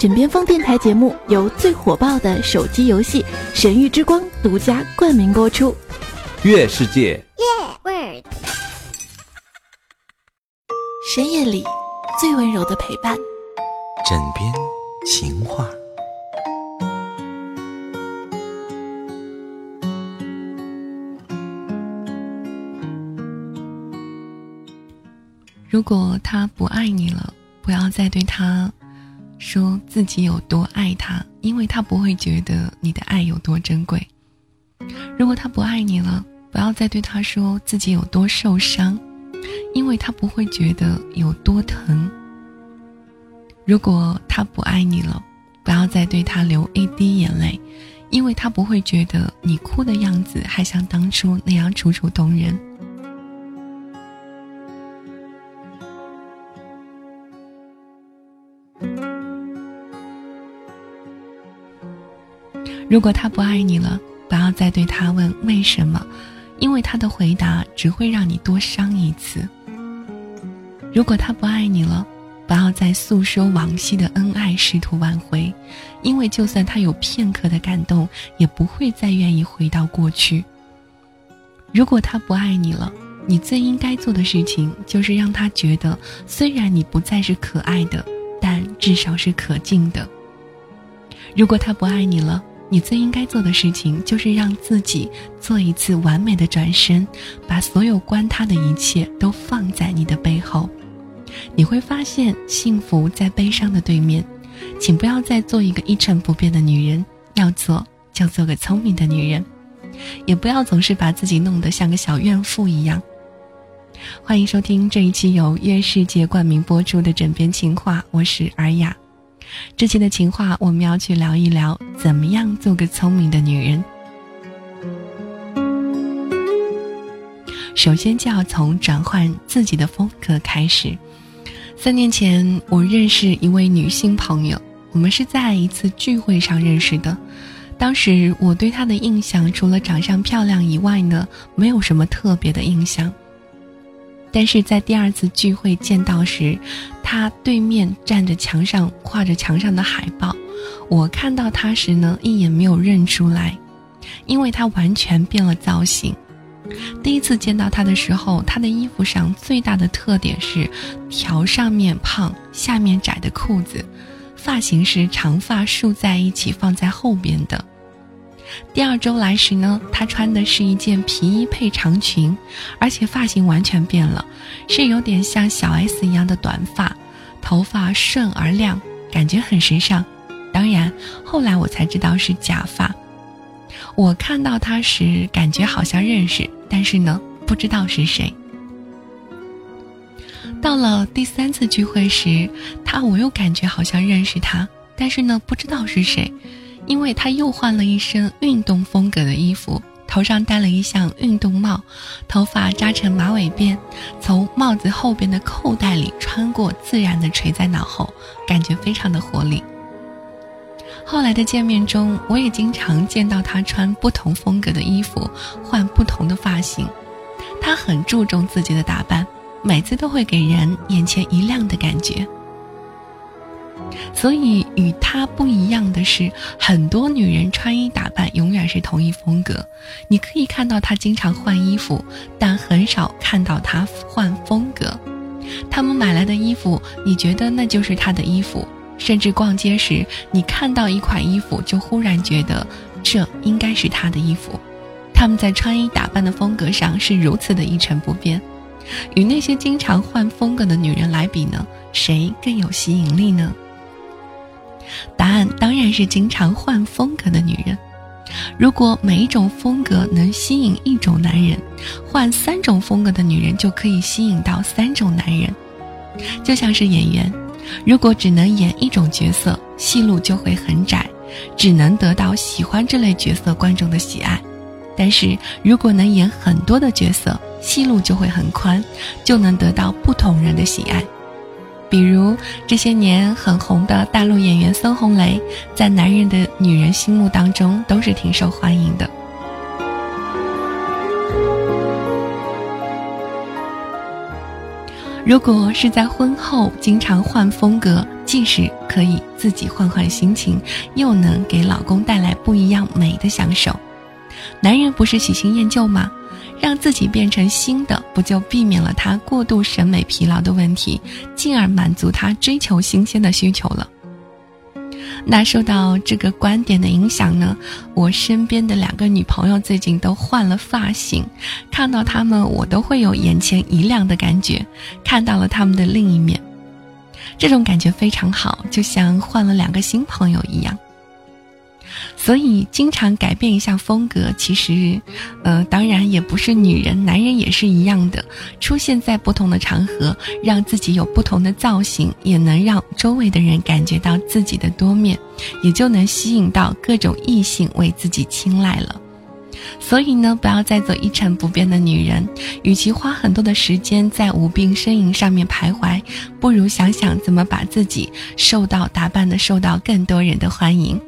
枕边风电台节目由最火爆的手机游戏《神域之光》独家冠名播出。月世界，深夜里最温柔的陪伴。枕边情话。如果他不爱你了，不要再对他说自己有多爱他，因为他不会觉得你的爱有多珍贵。如果他不爱你了，不要再对他说自己有多受伤，因为他不会觉得有多疼。如果他不爱你了，不要再对他流一滴眼泪，因为他不会觉得你哭的样子还像当初那样楚楚动人。如果他不爱你了，不要再对他问为什么，因为他的回答只会让你多伤一次。如果他不爱你了，不要再诉说往昔的恩爱，试图挽回，因为就算他有片刻的感动，也不会再愿意回到过去。如果他不爱你了，你最应该做的事情就是让他觉得，虽然你不再是可爱的，但至少是可敬的。如果他不爱你了，你最应该做的事情，就是让自己做一次完美的转身，把所有关他的一切都放在你的背后。你会发现，幸福在悲伤的对面。请不要再做一个一成不变的女人，要做就做个聪明的女人，也不要总是把自己弄得像个小怨妇一样。欢迎收听这一期由月世界冠名播出的枕边情话，我是尔雅。这期的情话，我们要去聊一聊怎么样做个聪明的女人。首先就要从转换自己的风格开始。三年前，我认识一位女性朋友，我们是在一次聚会上认识的。当时我对她的印象，除了长相漂亮以外呢，没有什么特别的印象。但是在第二次聚会见到时，他对面站着墙上画着墙上的海报，我看到他时呢，一眼没有认出来，因为他完全变了造型。第一次见到他的时候，他的衣服上最大的特点是条上面胖、下面窄的裤子，发型是长发竖在一起放在后边的。第二周来时呢，她穿的是一件皮衣配长裙，而且发型完全变了，是有点像小 S 一样的短发，头发顺而亮，感觉很时尚。当然，后来我才知道是假发。我看到她时，感觉好像认识，但是呢，不知道是谁。到了第三次聚会时，她我又感觉好像认识她，但是呢，不知道是谁。因为他又换了一身运动风格的衣服，头上戴了一项运动帽，头发扎成马尾辫，从帽子后边的扣带里穿过，自然的垂在脑后，感觉非常的活力。后来的见面中，我也经常见到他穿不同风格的衣服，换不同的发型。他很注重自己的打扮，每次都会给人眼前一亮的感觉。所以与她不一样的是，很多女人穿衣打扮永远是同一风格。你可以看到她经常换衣服，但很少看到她换风格。她们买来的衣服，你觉得那就是她的衣服。甚至逛街时，你看到一款衣服，就忽然觉得这应该是她的衣服。她们在穿衣打扮的风格上是如此的一成不变。与那些经常换风格的女人来比呢，谁更有吸引力呢？答案当然是经常换风格的女人。如果每一种风格能吸引一种男人，换三种风格的女人就可以吸引到三种男人。就像是演员，如果只能演一种角色，戏路就会很窄，只能得到喜欢这类角色观众的喜爱；但是如果能演很多的角色，戏路就会很宽，就能得到不同人的喜爱。比如这些年很红的大陆演员孙红雷，在男人的女人心目当中都是挺受欢迎的。如果是在婚后经常换风格，既是可以自己换换心情，又能给老公带来不一样美的享受。男人不是喜新厌旧吗？让自己变成新的，不就避免了他过度审美疲劳的问题，进而满足他追求新鲜的需求了？那受到这个观点的影响呢，我身边的两个女朋友最近都换了发型，看到她们我都会有眼前一亮的感觉，看到了她们的另一面，这种感觉非常好，就像换了两个新朋友一样。所以，经常改变一下风格，其实，呃，当然也不是女人，男人也是一样的。出现在不同的场合，让自己有不同的造型，也能让周围的人感觉到自己的多面，也就能吸引到各种异性为自己青睐了。所以呢，不要再做一成不变的女人。与其花很多的时间在无病呻吟上面徘徊，不如想想怎么把自己受到打扮的受到更多人的欢迎。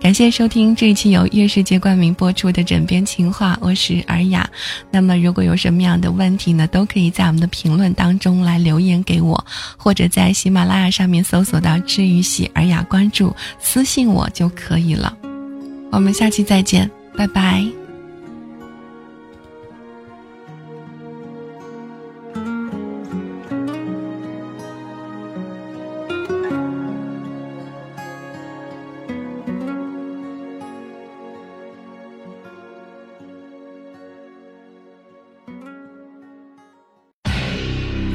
感谢收听这一期由月世界冠名播出的枕边情话，我是尔雅。那么如果有什么样的问题呢，都可以在我们的评论当中来留言给我，或者在喜马拉雅上面搜索到“治愈系尔雅”，关注私信我就可以了。我们下期再见，拜拜。